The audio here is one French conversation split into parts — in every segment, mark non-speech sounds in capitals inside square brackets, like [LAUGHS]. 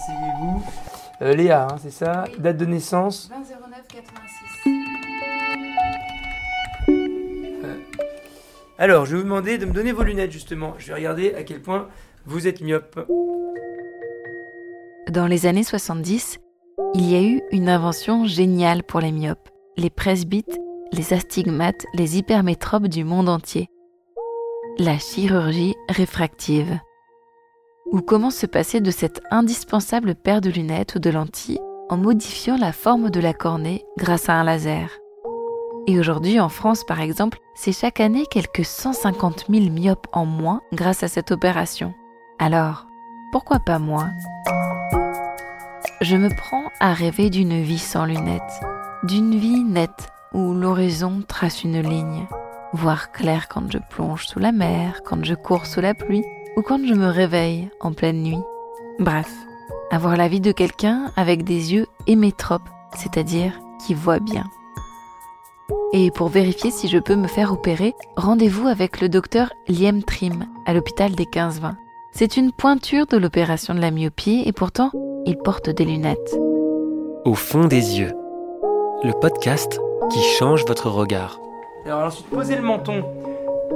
asseyez-vous. Euh, Léa, hein, c'est ça Oui. Date de naissance 20 09 86. Alors, je vais vous demander de me donner vos lunettes, justement. Je vais regarder à quel point vous êtes myope. Dans les années 70, il y a eu une invention géniale pour les myopes, les presbytes, les astigmates, les hypermétropes du monde entier. La chirurgie réfractive. Ou comment se passer de cette indispensable paire de lunettes ou de lentilles en modifiant la forme de la cornée grâce à un laser? Et aujourd'hui, en France par exemple, c'est chaque année quelques 150 000 myopes en moins grâce à cette opération. Alors, pourquoi pas moi? Je me prends à rêver d'une vie sans lunettes, d'une vie nette où l'horizon trace une ligne, voir clair quand je plonge sous la mer, quand je cours sous la pluie ou quand je me réveille en pleine nuit. Bref, avoir la vie de quelqu'un avec des yeux hémétropes, c'est-à-dire qui voit bien. Et pour vérifier si je peux me faire opérer, rendez-vous avec le docteur Liem Trim à l'hôpital des 15-20. C'est une pointure de l'opération de la myopie et pourtant, il porte des lunettes. Au fond des yeux, le podcast qui change votre regard. Alors ensuite, posez le menton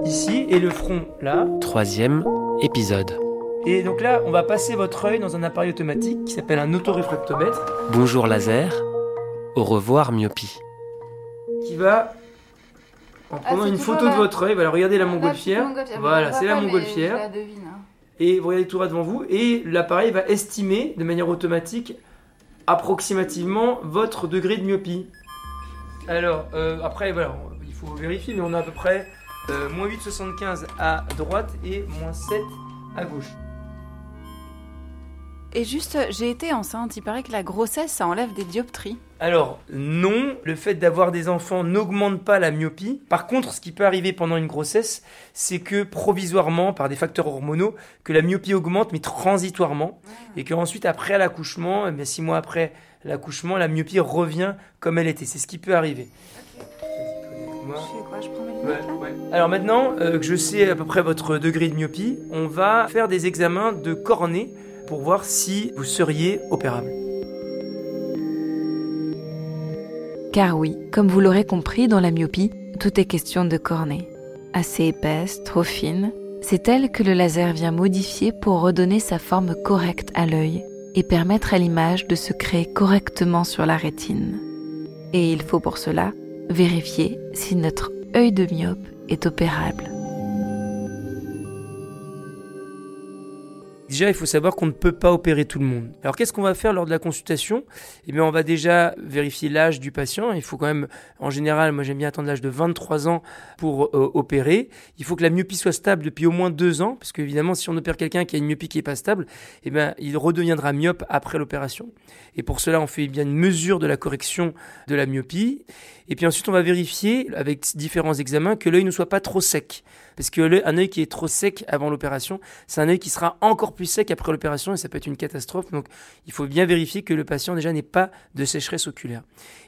ici et le front là. Troisième épisode. Et donc là, on va passer votre œil dans un appareil automatique qui s'appelle un autoréfractomètre Bonjour laser. Au revoir myopie. qui va, en prenant c'est une photo de votre œil, voilà, regardez la La montgolfière. Voilà, c'est la montgolfière. Je la devine. hein. Et vous regardez tout droit devant vous et l'appareil va estimer de manière automatique approximativement votre degré de myopie. Alors, euh, après, voilà, il faut vérifier, mais on a à peu près euh, moins 8,75 à droite et moins 7 à gauche. Et juste, j'ai été enceinte. Il paraît que la grossesse, ça enlève des dioptries. Alors, non, le fait d'avoir des enfants n'augmente pas la myopie. Par contre, ce qui peut arriver pendant une grossesse, c'est que provisoirement, par des facteurs hormonaux, que la myopie augmente, mais transitoirement. Et qu'ensuite, après l'accouchement, eh bien, six mois après l'accouchement, la myopie revient comme elle était. C'est ce qui peut arriver. Je fais quoi Je prends mes Ouais, lunettes là ouais. Alors maintenant euh, que je sais à peu près votre degré de myopie, on va faire des examens de cornée pour voir si vous seriez opérable. Car oui, comme vous l'aurez compris, dans la myopie, tout est question de cornée. Assez épaisse, trop fine, c'est elle que le laser vient modifier pour redonner sa forme correcte à l'œil et permettre à l'image de se créer correctement sur la rétine. Et il faut pour cela vérifier si notre œil de myope est opérable. Déjà, il faut savoir qu'on ne peut pas opérer tout le monde. Alors, qu'est-ce qu'on va faire lors de la consultation? Eh bien, on va déjà vérifier l'âge du patient. Il faut quand même, en général, moi j'aime bien attendre l'âge de 23 ans pour euh, opérer. Il faut que la myopie soit stable depuis au moins deux ans, parce qu'évidemment, si on opère quelqu'un qui a une myopie qui n'est pas stable, eh bien, il redeviendra myope après l'opération. Et pour cela, on fait bien une mesure de la correction de la myopie. Et puis ensuite, on va vérifier avec différents examens que l'œil ne soit pas trop sec. Parce que l'œil- un œil qui est trop sec avant l'opération, c'est un œil qui sera encore plus sec après l'opération et ça peut être une catastrophe. Donc, il faut bien vérifier que le patient déjà n'ait pas de sécheresse oculaire.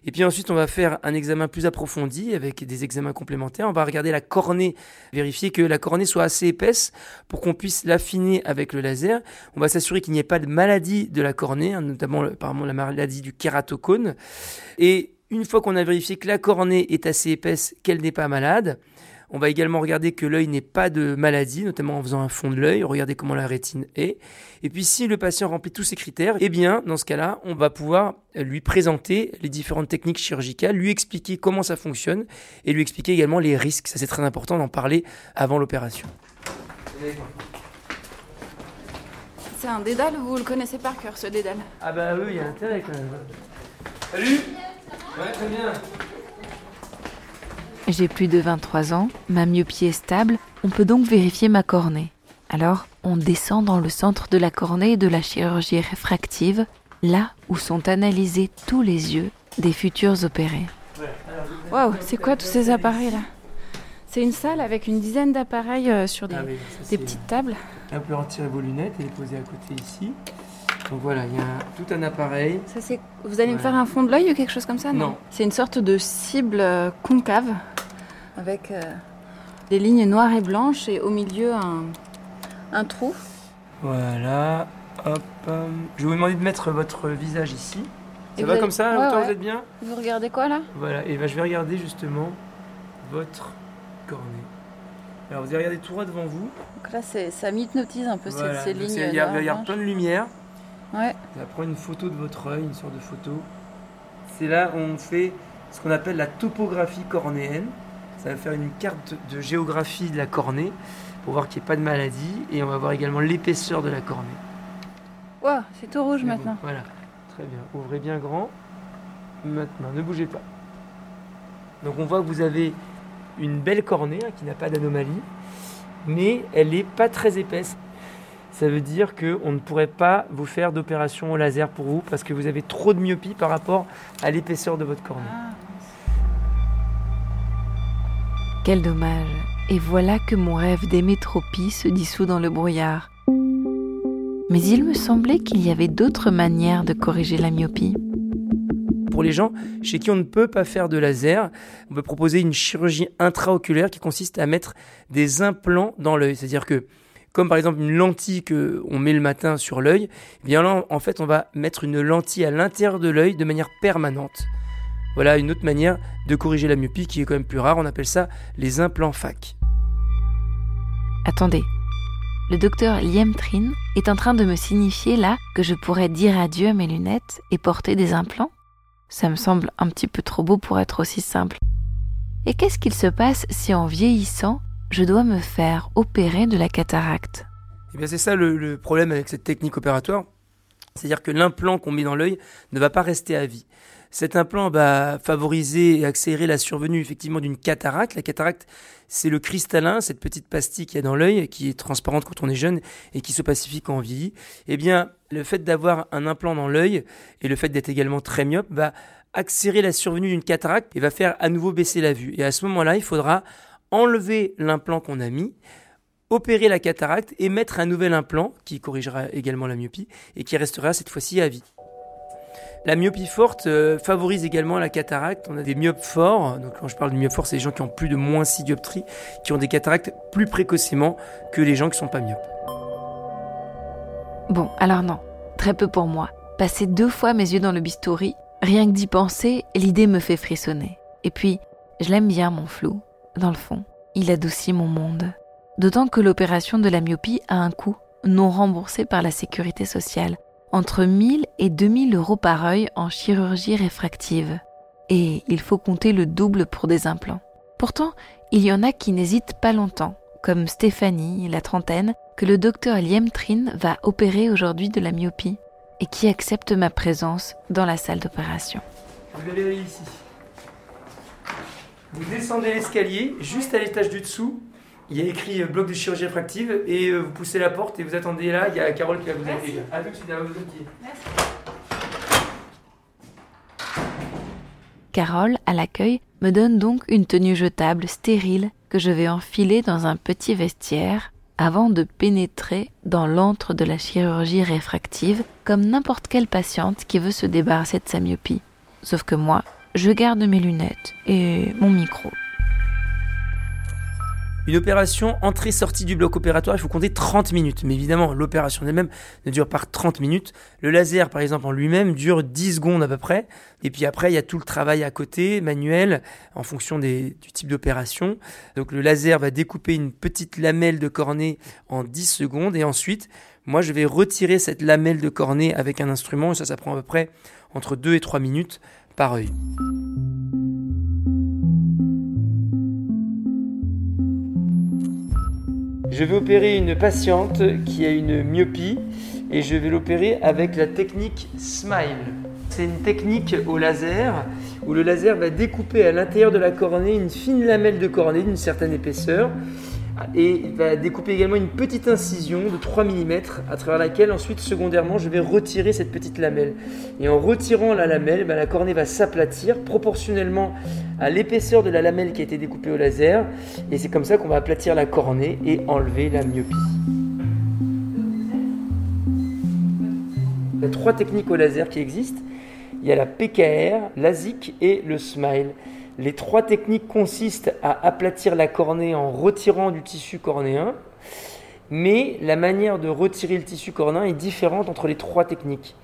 Et puis ensuite, on va faire un examen plus approfondi avec des examens complémentaires. On va regarder la cornée, vérifier que la cornée soit assez épaisse pour qu'on puisse l'affiner avec le laser. On va s'assurer qu'il n'y ait pas de maladie de la cornée, hein, notamment apparemment la maladie du kératocone. Et une fois qu'on a vérifié que la cornée est assez épaisse, qu'elle n'est pas malade, on va également regarder que l'œil n'ait pas de maladie, notamment en faisant un fond de l'œil, regarder comment la rétine est. Et puis si le patient remplit tous ces critères, eh bien dans ce cas-là, on va pouvoir lui présenter les différentes techniques chirurgicales, lui expliquer comment ça fonctionne et lui expliquer également les risques. Ça c'est très important d'en parler avant l'opération. C'est un dédale, vous le connaissez par cœur, ce dédale? Ah bah oui, il y a intérêt quand même. Salut Ouais, très bien. J'ai plus de 23 ans, ma myopie est stable, on peut donc vérifier ma cornée. Alors, on descend dans le centre de la cornée de la chirurgie réfractive, là où sont analysés tous les yeux des futurs opérés. Waouh, c'est quoi tous ces appareils là? C'est une salle avec une dizaine d'appareils euh, sur des, Ah oui, ça, des c'est- petites tables. Là, vous pouvez retirer vos lunettes et les poser à côté ici. Donc voilà, il y a tout un appareil. Ça, c'est... Vous allez me faire un fond de l'œil ou quelque chose comme ça Non. C'est une sorte de cible euh, concave avec euh, des lignes noires et blanches et au milieu un, un trou. Voilà. Hop, euh, je vais vous demander de mettre votre visage ici. Et Ça vous va avez- comme ça Ouais, Autant ouais. vous êtes bien? Vous regardez quoi là? Voilà, et ben, je vais regarder justement votre cornet. Alors vous allez regarder tout droit devant vous. Donc là, c'est- ça m'hypnotise un peu ces- Voilà, ces, donc lignes. Il y a, y plein de lumière. Ouais. On va prendre une photo de votre œil, une sorte de photo. C'est là où on fait ce qu'on appelle la topographie cornéenne. Ça va faire une carte de géographie de la cornée pour voir qu'il n'y ait pas de maladie. Et on va voir également l'épaisseur de la cornée. Wow, c'est tout rouge bon, maintenant. Voilà, très bien. Ouvrez bien grand. Maintenant, ne bougez pas. Donc on voit que vous avez une belle cornée hein, qui n'a pas d'anomalie, mais elle n'est pas très épaisse. Ça veut dire qu'on ne pourrait pas vous faire d'opération au laser pour vous parce que vous avez trop de myopie par rapport à l'épaisseur de votre cornée. Ah, Quel dommage. Et voilà que mon rêve d'hémétropie se dissout dans le brouillard. Mais il me semblait qu'il y avait d'autres manières de corriger la myopie. Pour les gens chez qui on ne peut pas faire de laser, on peut proposer une chirurgie intraoculaire qui consiste à mettre des implants dans l'œil. C'est-à-dire que, comme par exemple une lentille que on met le matin sur l'œil, eh bien là, en fait, on va mettre une lentille à l'intérieur de l'œil de manière permanente. Voilà une autre manière de corriger la myopie qui est quand même plus rare. On appelle ça les implants FAC. Attendez. Le docteur Liam Trin est en train de me signifier là que je pourrais dire adieu à mes lunettes et porter des implants Ça me semble un petit peu trop beau pour être aussi simple. Et qu'est-ce qu'il se passe si en vieillissant, je dois me faire opérer de la cataracte? Eh bien, c'est ça le, le problème avec cette technique opératoire. C'est-à-dire que l'implant qu'on met dans l'œil ne va pas rester à vie. Cet implant va favoriser et accélérer la survenue effectivement d'une cataracte. La cataracte, c'est le cristallin, cette petite pastille qu'il y a dans l'œil, qui est transparente quand on est jeune et qui se pacifie quand on vieillit. Eh bien, le fait d'avoir un implant dans l'œil et le fait d'être également très myope va accélérer la survenue d'une cataracte et va faire à nouveau baisser la vue. Et à ce moment-là, il faudra enlever l'implant qu'on a mis, opérer la cataracte et mettre un nouvel implant qui corrigera également la myopie et qui restera cette fois-ci à vie. La myopie forte euh, favorise également la cataracte. On a des myopes forts. Donc quand je parle de myopes forts, c'est les gens qui ont plus de moins 6 dioptries, qui ont des cataractes plus précocement que les gens qui sont pas myopes. Bon, alors non, très peu pour moi. Passer deux fois mes yeux dans le bistouri, rien que d'y penser, l'idée me fait frissonner. Et puis, je l'aime bien mon flou. Dans le fond, il adoucit mon monde. D'autant que l'opération de la myopie a un coût, non remboursé par la sécurité sociale, entre 1000 et 2000 euros par œil en chirurgie réfractive. Et il faut compter le double pour des implants. Pourtant, il y en a qui n'hésitent pas longtemps, comme Stéphanie, la trentaine, que le docteur Liam Trin va opérer aujourd'hui de la myopie et qui accepte ma présence dans la salle d'opération. Vous allez ici. Vous descendez l'escalier, juste à l'étage du dessous. Il y a écrit euh, bloc de chirurgie réfractive et euh, vous poussez la porte et vous attendez là. Il y a Carole qui va vous accueillir. À tout de suite, à vos pieds. Carole, à l'accueil, me donne donc une tenue jetable stérile que je vais enfiler dans un petit vestiaire avant de pénétrer dans l'antre de la chirurgie réfractive comme n'importe quelle patiente qui veut se débarrasser de sa myopie. Sauf que moi, je garde mes lunettes et mon micro. Une opération entrée-sortie du bloc opératoire, il faut compter 30 minutes. Mais évidemment, l'opération elle-même ne dure pas 30 minutes. Le laser, par exemple, en lui-même, dure 10 secondes à peu près. Et puis après, il y a tout le travail à côté, manuel, en fonction du type d'opération. Donc le laser va découper une petite lamelle de cornée en 10 secondes. Et ensuite, moi, je vais retirer cette lamelle de cornée avec un instrument. Et ça, ça prend à peu près entre 2 et 3 minutes par œil. Je vais opérer une patiente qui a une myopie et je vais l'opérer avec la technique Smile. C'est une technique au laser où le laser va découper à l'intérieur de la cornée une fine lamelle de cornée d'une certaine épaisseur et il va découper également une petite incision de 3 mm à travers laquelle ensuite secondairement je vais retirer cette petite lamelle. Et en retirant la lamelle, ben, la cornée va s'aplatir proportionnellement à l'épaisseur de la lamelle qui a été découpée au laser et c'est comme ça qu'on va aplatir la cornée et enlever la myopie. Il y a trois techniques au laser qui existent. Il y a la PKR, l'ASIC et le SMILE. Les trois techniques consistent à aplatir la cornée en retirant du tissu cornéen mais la manière de retirer le tissu cornéen est différente entre les trois techniques.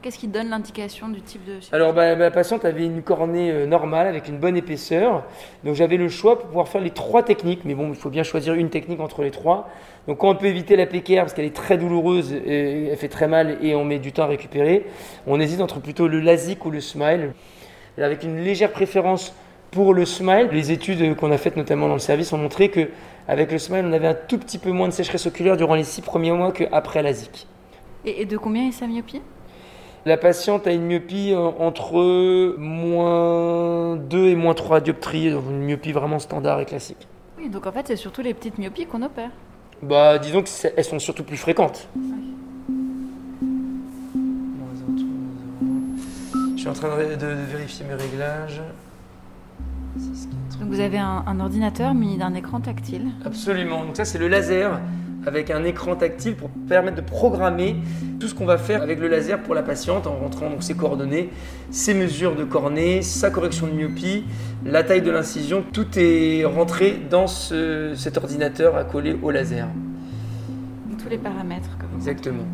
Qu'est-ce qui donne l'indication du type de Alors, bah, ma patiente avait une cornée euh, normale avec une bonne épaisseur. Donc, j'avais le choix pour pouvoir faire les trois techniques. Mais bon, il faut bien choisir une technique entre les trois. Donc, quand on peut éviter la PKR parce qu'elle est très douloureuse, et elle fait très mal et on met du temps à récupérer, on hésite entre plutôt le LASIK ou le SMILE. Avec une légère préférence pour le SMILE. Les études qu'on a faites notamment dans le service ont montré que avec le SMILE, on avait un tout petit peu moins de sécheresse oculaire durant les six premiers mois qu'après LASIK. Et, et de combien est sa myopie? La patiente a une myopie euh, entre moins 2 et moins 3 dioptries, donc une myopie vraiment standard et classique. Oui, donc en fait, c'est surtout les petites myopies qu'on opère. Bah, disons qu'elles sont surtout plus fréquentes. Je suis en train de, de vérifier mes réglages. Donc vous avez un, un ordinateur muni d'un écran tactile. Absolument. Donc ça, c'est le laser avec un écran tactile pour permettre de programmer tout ce qu'on va faire avec le laser pour la patiente en rentrant donc ses coordonnées, ses mesures de cornée, sa correction de myopie, la taille de l'incision. Tout est rentré dans ce- cet ordinateur accolé au laser. Tous les paramètres vous Exactement.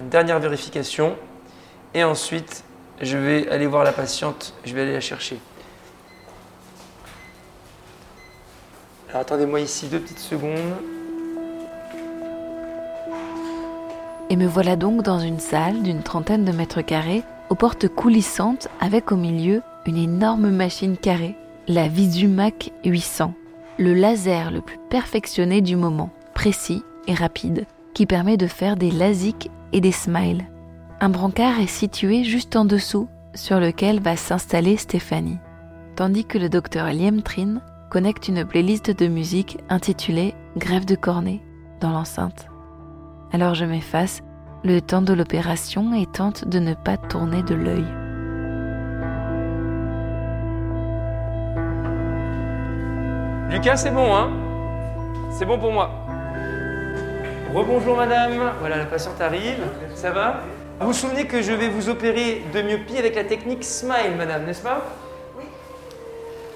Une dernière vérification. Et ensuite, je vais aller voir la patiente. Je vais aller la chercher. Alors attendez-moi ici deux petites secondes. Et me voilà donc dans une salle d'une trentaine de mètres carrés, aux portes coulissantes, avec au milieu une énorme machine carrée, la Visumac 800, le laser le plus perfectionné du moment, précis et rapide, qui permet de faire des LASIK et des smiles. Un brancard est situé juste en dessous, sur lequel va s'installer Stéphanie, tandis que le docteur Liam Trin connecte une playlist de musique intitulée Grève de cornée dans l'enceinte. Alors je m'efface, le temps de l'opération et tente de ne pas tourner de l'œil. Lucas, c'est bon, hein? C'est bon pour moi. Rebonjour madame. Voilà, la patiente arrive. Ça va? Vous vous souvenez que je vais vous opérer de myopie avec la technique Smile, madame, n'est-ce pas? Oui.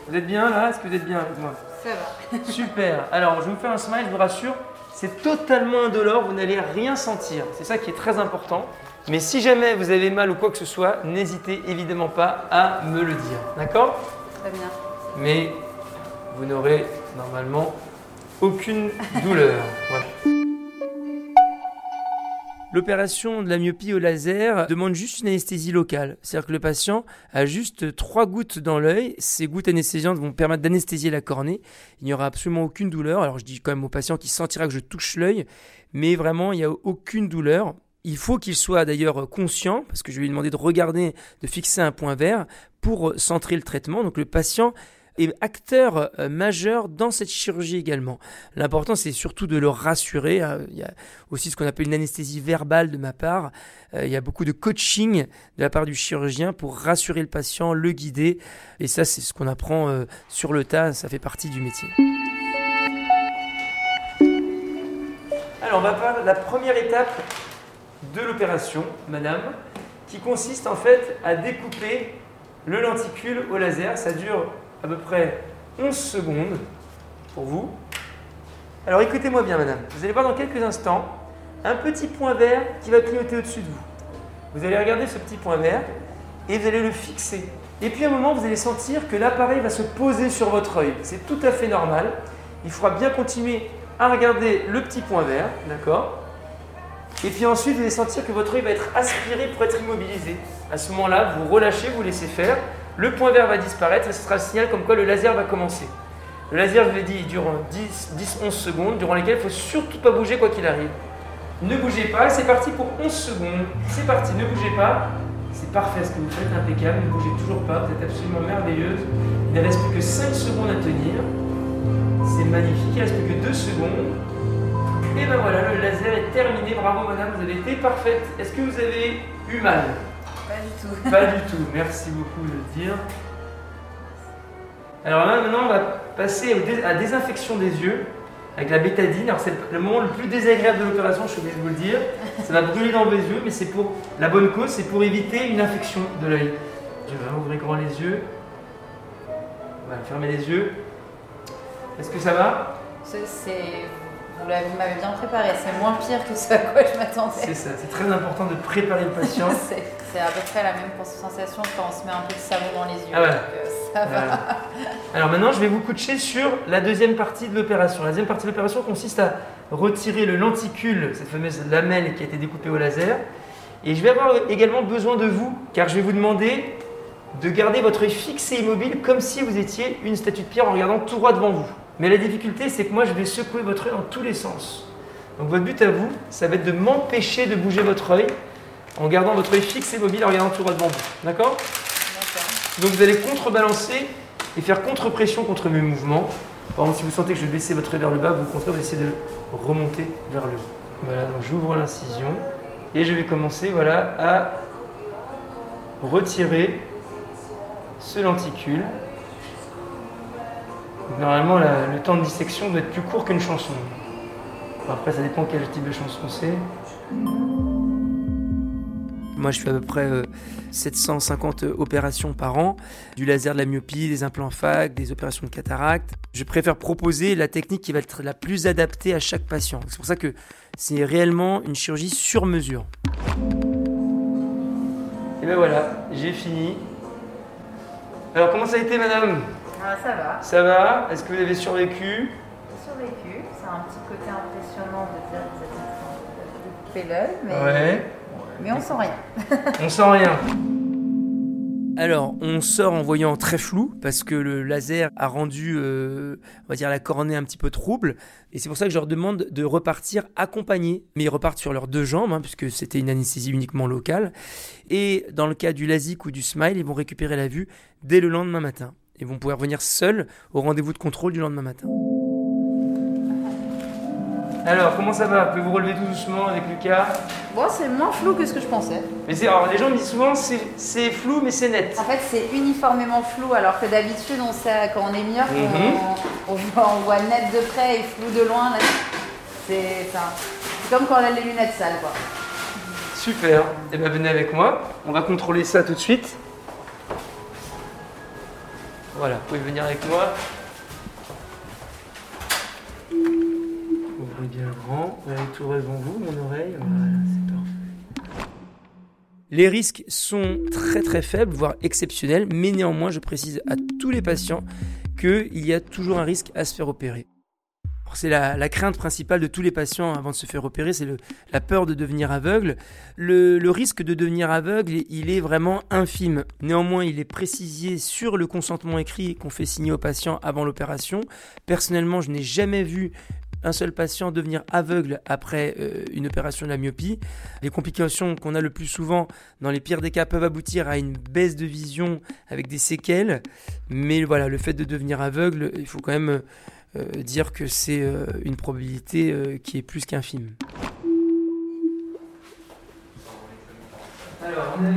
Vous êtes bien là? Est-ce que vous êtes bien avec moi? Ça va. [LAUGHS] Super. Alors, je vais vous faire un smile, je vous rassure. C'est totalement indolore, vous n'allez rien sentir. C'est ça qui est très important. Mais si jamais vous avez mal ou quoi que ce soit, n'hésitez évidemment pas à me le dire. D'accord? Très bien. Mais vous n'aurez normalement aucune douleur. [LAUGHS] Voilà. L'opération de la myopie au laser demande juste une anesthésie locale. C'est-à-dire que le patient a juste trois gouttes dans l'œil. Ces gouttes anesthésiantes vont permettre d'anesthésier la cornée. Il n'y aura absolument aucune douleur. Alors je dis quand même au patient qu'il sentira que je touche l'œil, mais vraiment il n'y a aucune douleur. Il faut qu'il soit d'ailleurs conscient, parce que je lui demander de regarder, de fixer un point vert pour centrer le traitement. Donc le patient est acteur euh, majeur dans cette chirurgie également. L'important, c'est surtout de le rassurer. hein. Il y a aussi ce qu'on appelle une anesthésie verbale de ma part. Euh, il y a beaucoup de coaching de la part du chirurgien pour rassurer le patient, le guider. Et ça, c'est ce qu'on apprend euh, sur le tas. Ça fait partie du métier. Alors, on va parler de la première étape de l'opération, madame, qui consiste en fait à découper le lenticule au laser. Ça dure à peu près 11 secondes pour vous. Alors écoutez-moi bien, madame. Vous allez voir dans quelques instants un petit point vert qui va clignoter au-dessus de vous. Vous allez regarder ce petit point vert et vous allez le fixer. Et puis à un moment, vous allez sentir que l'appareil va se poser sur votre œil. C'est tout à fait normal. Il faudra bien continuer à regarder le petit point vert, d'accord? Et puis ensuite, vous allez sentir que votre œil va être aspiré pour être immobilisé. À ce moment-là, vous relâchez, vous laissez faire. Le point vert va disparaître et ce sera le signal comme quoi le laser va commencer. Le laser, je vous l'ai dit, dure 10-11 secondes, durant lesquelles il ne faut surtout pas bouger quoi qu'il arrive. Ne bougez pas, c'est parti pour 11 secondes. C'est parti, ne bougez pas. C'est parfait ce que vous faites, impeccable, ne bougez toujours pas, vous êtes absolument merveilleuse. Il ne reste plus que 5 secondes à tenir. C'est magnifique, il ne reste plus que 2 secondes. Et ben voilà, le laser est terminé. Bravo madame, vous avez été parfaite. Est-ce que vous avez eu mal? Du tout. Pas du tout, merci beaucoup de le dire. Alors là, maintenant, on va passer à la désinfection des yeux avec la bétadine. Alors c'est le moment le plus désagréable de l'opération, je suis obligé de vous le dire. Ça va brûler dans vos yeux, mais c'est pour la bonne cause, c'est pour éviter une infection de l'œil. Je vais ouvrir grand les yeux. Voilà, fermez les yeux. Est-ce que ça va? C'est- vous m'avez bien préparé, c'est moins pire que ce à quoi je m'attendais. C'est ça, c'est très important de préparer le patient. [LAUGHS] C'est, à peu près la même sensation quand on se met un peu de savon dans les yeux. Ah ouais. donc, euh, ça va. Voilà. Alors maintenant, je vais vous coacher sur la deuxième partie de l'opération. La deuxième partie de l'opération consiste à retirer le lenticule, cette fameuse lamelle qui a été découpée au laser. Et je vais avoir également besoin de vous, car je vais vous demander de garder votre œil fixe et immobile comme si vous étiez une statue de pierre en regardant tout droit devant vous. Mais la difficulté, c'est que moi, je vais secouer votre œil dans tous les sens. Donc votre but à vous, ça va être de m'empêcher de bouger votre œil en gardant votre œil fixe et immobile en regardant tout droit devant vous. D'accord? D'accord. donc vous allez contrebalancer et faire contre-pression contre mes mouvements. Par exemple, si vous sentez que je vais baisser votre œil vers le bas, vous au contraire, vous essayez de remonter vers le haut. Voilà, donc j'ouvre l'incision et je vais commencer voilà, à retirer ce lenticule. Donc, normalement, la- le temps de dissection doit être plus court qu'une chanson. Après, ça dépend quel type de chanson c'est. Moi, je fais à peu près euh, 750 opérations par an, du laser de la myopie, des implants FAC, des opérations de cataracte. Je préfère proposer la technique qui va être la plus adaptée à chaque patient. C'est pour ça que c'est réellement une chirurgie sur mesure. Et ben voilà, j'ai fini. Alors, comment ça a été, madame? Ah, ça va, Ça va Est-ce que vous avez survécu? J'ai survécu. C'est un petit côté impressionnant de dire que couper l'œil, mais, Ouais. mais on sent rien. [LAUGHS] On sent rien. Alors, on sort en voyant très flou parce que le laser a rendu, euh, on va dire, la cornée un petit peu trouble. Et c'est pour ça que je leur demande de repartir accompagnés. Mais ils repartent sur leurs deux jambes, hein, puisque c'était une anesthésie uniquement locale. Et dans le cas du LASIK ou du SMILE, ils vont récupérer la vue dès le lendemain matin. Ils vont pouvoir venir seuls au rendez-vous de contrôle du lendemain matin. Alors, comment ça va? Vous pouvez vous relever tout doucement avec Lucas? Bon, c'est moins flou que ce que je pensais. mais c'est, alors, les gens me disent souvent c'est, c'est flou mais c'est net. En fait, c'est uniformément flou, alors que d'habitude, on sait quand on est myope, Mhm. on, on voit, on voit net de près et flou de loin. Là, c'est, ça. c'est comme quand on a les lunettes sales, quoi. Super. Eh bien, venez avec moi. On va contrôler ça tout de suite. Voilà, vous pouvez venir avec moi. Ouvrez bien grand. Vous avez tout devant vous, mon oreille. Voilà, c'est parfait. Les risques sont très très faibles, voire exceptionnels, mais néanmoins, je précise à tous les patients qu'il y a toujours un risque à se faire opérer. C'est la, crainte principale de tous les patients avant de se faire opérer, c'est la peur de devenir aveugle. Le, le risque de devenir aveugle, il est vraiment infime. Néanmoins, il est précisé sur le consentement écrit qu'on fait signer aux patients avant l'opération. Personnellement, je n'ai jamais vu un seul patient devenir aveugle après euh, une opération de la myopie. Les complications qu'on a le plus souvent, dans les pires des cas, peuvent aboutir à une baisse de vision avec des séquelles. Mais voilà, le fait de devenir aveugle, il faut quand même euh, dire que c'est euh, une probabilité euh, qui est plus qu'infime. Alors, on a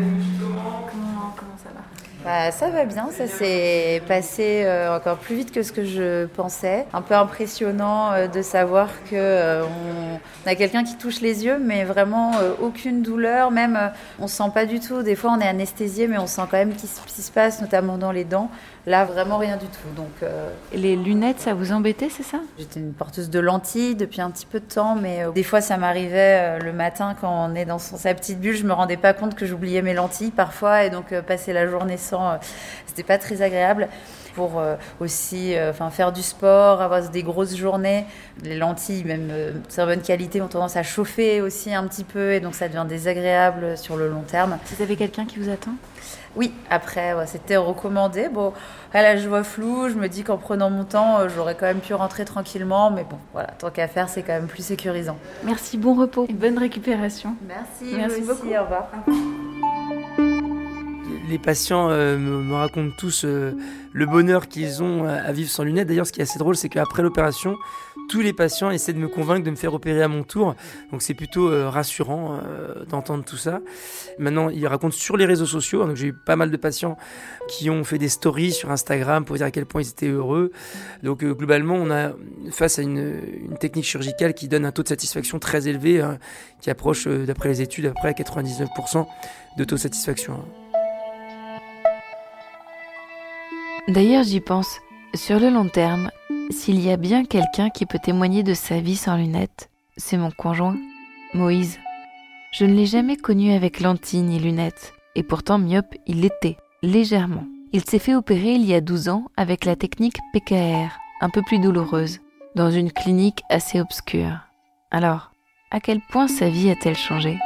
Comment, comment ça va? Bah, ça va bien, ça s'est passé euh, encore plus vite que ce que je pensais. Un peu impressionnant euh, de savoir que euh, on, on a quelqu'un qui touche les yeux, mais vraiment euh, aucune douleur, même euh, on sent pas du tout. Des fois, on est anesthésié, mais on sent quand même se- qu'il se passe, notamment dans les dents. Là, vraiment rien du tout. Donc, euh, Les lunettes, ça vous embêtait, c'est ça? J'étais une porteuse de lentilles depuis un petit peu de temps, mais euh, des fois ça m'arrivait euh, le matin quand on est dans son- sa petite bulle, je me rendais pas compte que j'oubliais mes lentilles parfois, et donc passer la journée sans, c'était pas très agréable. Pour euh, aussi, euh, enfin faire du sport, avoir des grosses journées, les lentilles, même euh, de très bonne qualité, ont tendance à chauffer aussi un petit peu, et donc ça devient désagréable sur le long terme. Vous avez quelqu'un qui vous attend? Oui, après, ouais, c'était recommandé. Bon, à là, je vois flou. Je me dis qu'en prenant mon temps, euh, j'aurais quand même pu rentrer tranquillement. Mais bon, voilà, tant qu'à faire, c'est quand même plus sécurisant. Merci, bon repos et bonne récupération. Merci, Merci aussi, beaucoup. Au revoir. Les patients euh, me, racontent tous euh, le bonheur qu'ils ont à, à vivre sans lunettes. D'ailleurs, ce qui est assez drôle, c'est qu'après l'opération, tous les patients essaient de me convaincre de me faire opérer à mon tour. Donc c'est plutôt euh, rassurant euh, d'entendre tout ça. Maintenant, ils racontent sur les réseaux sociaux. Donc j'ai eu pas mal de patients qui ont fait des stories sur Instagram pour dire à quel point ils étaient heureux. Donc euh, globalement, on a face à une, technique chirurgicale qui donne un taux de satisfaction très élevé, hein, qui approche, euh, d'après les études, après 99% de taux de satisfaction. D'ailleurs, j'y pense. Sur le long terme, s'il y a bien quelqu'un qui peut témoigner de sa vie sans lunettes, c'est mon conjoint, Moïse. Je ne l'ai jamais connu avec lentilles ni lunettes, et pourtant myope, il l'était, légèrement. Il s'est fait opérer il y a 12 ans avec la technique PKR, un peu plus douloureuse, dans une clinique assez obscure. Alors, à quel point sa vie a-t-elle changé?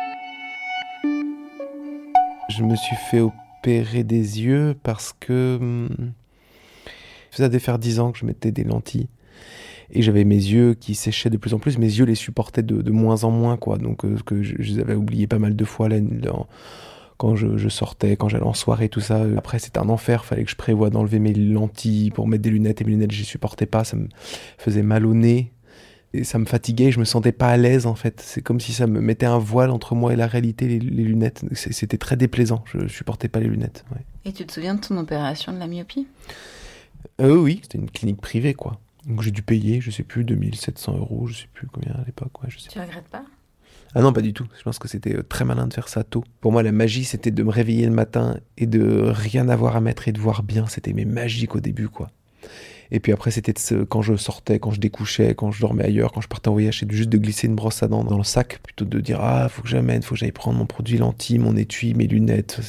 Je me suis fait opérer des yeux parce que hum, ça faisait faire 10 ans que je mettais des lentilles et j'avais mes yeux qui séchaient de plus en plus. Mes yeux les supportaient de, moins en moins, quoi. Donc, euh, je, les avais oubliés pas mal de fois là, quand je, sortais, quand j'allais en soirée, tout ça. Après, c'était un enfer. Fallait que je prévoie d'enlever mes lentilles pour mettre des lunettes. Et mes lunettes, je les supportais pas. Ça me faisait mal au nez. Et ça me fatiguait. Je me sentais pas à l'aise, en fait. C'est comme si ça me mettait un voile entre moi et la réalité, les, lunettes. C'était très déplaisant. Je, supportais pas les lunettes. Et tu te souviens de ton opération de la myopie? Euh, Oui, c'était une clinique privée, quoi. Donc j'ai dû payer, je sais plus, 2700 euros, je sais plus combien à l'époque. Ouais, je sais tu regrettes pas? Ah non, pas du tout. Je pense que c'était euh, très malin de faire ça tôt. Pour moi, la magie, c'était de me réveiller le matin et de rien avoir à mettre et de voir bien. C'était mes magiques au début, quoi. Et puis après, c'était quand je sortais, quand je découchais, quand je dormais ailleurs, quand je partais en voyage, c'était juste de glisser une brosse à dents dans le sac, plutôt de dire ah faut que j'amène, faut que j'aille prendre mon produit lentille, mon étui, mes lunettes.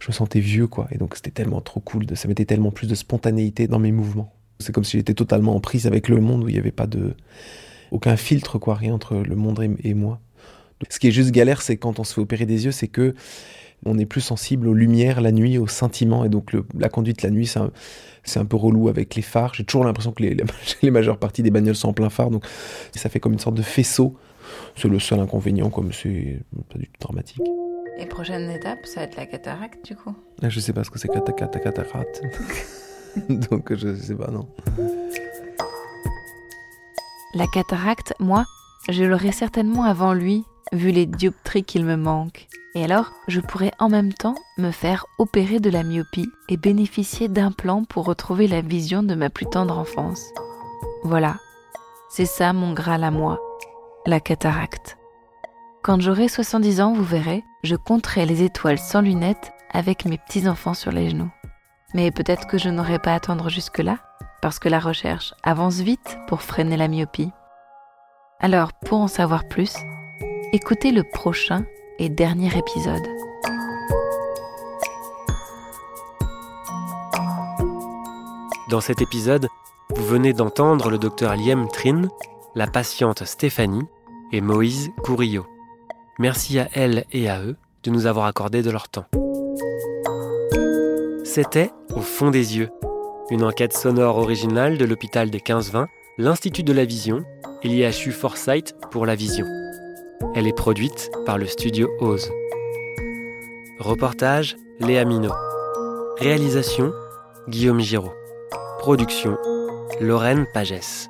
Je me sentais vieux quoi. Et donc c'était tellement trop cool, ça mettait tellement plus de spontanéité dans mes mouvements. C'est comme si j'étais totalement en prise avec le monde où il n'y avait pas de. aucun filtre, quoi, rien entre le monde et moi. Ce qui est juste galère, c'est quand on se fait opérer des yeux, c'est que on est plus sensible aux lumières la nuit, aux scintillements, et donc la conduite la nuit, c'est un, peu relou avec les phares. J'ai toujours l'impression que les, [LAUGHS] les, majeures parties des bagnoles sont en plein phare, donc ça fait comme une sorte de faisceau. C'est le seul inconvénient, comme c'est pas du tout dramatique. Et prochaine étape, ça va être la cataracte, du coup ah, Je sais pas ce que c'est cataracte. [LAUGHS] Donc je sais pas, non. La cataracte, moi, je l'aurais certainement avant lui, vu les dioptries qu'il me manque. Et alors, je pourrais en même temps me faire opérer de la myopie et bénéficier d'un plan pour retrouver la vision de ma plus tendre enfance. Voilà, c'est ça mon Graal à moi, la cataracte. Quand j'aurai 70 ans, vous verrez, je compterai les étoiles sans lunettes avec mes petits-enfants sur les genoux. Mais peut-être que je n'aurai pas à attendre jusque-là, parce que la recherche avance vite pour freiner la myopie. Alors, pour en savoir plus, écoutez le prochain et dernier épisode. Dans cet épisode, vous venez d'entendre le docteur Liam Trin, la patiente Stéphanie et Moïse Courillo. Merci à elle et à eux de nous avoir accordé de leur temps. C'était Au fond des yeux, une enquête sonore originale de l'hôpital des 15-20, l'Institut de la Vision et l'IHU Foresight pour la Vision. Elle est produite par le studio Ose. Reportage Léa Minot. Réalisation Guillaume Giraud. Production Lorraine Pagès.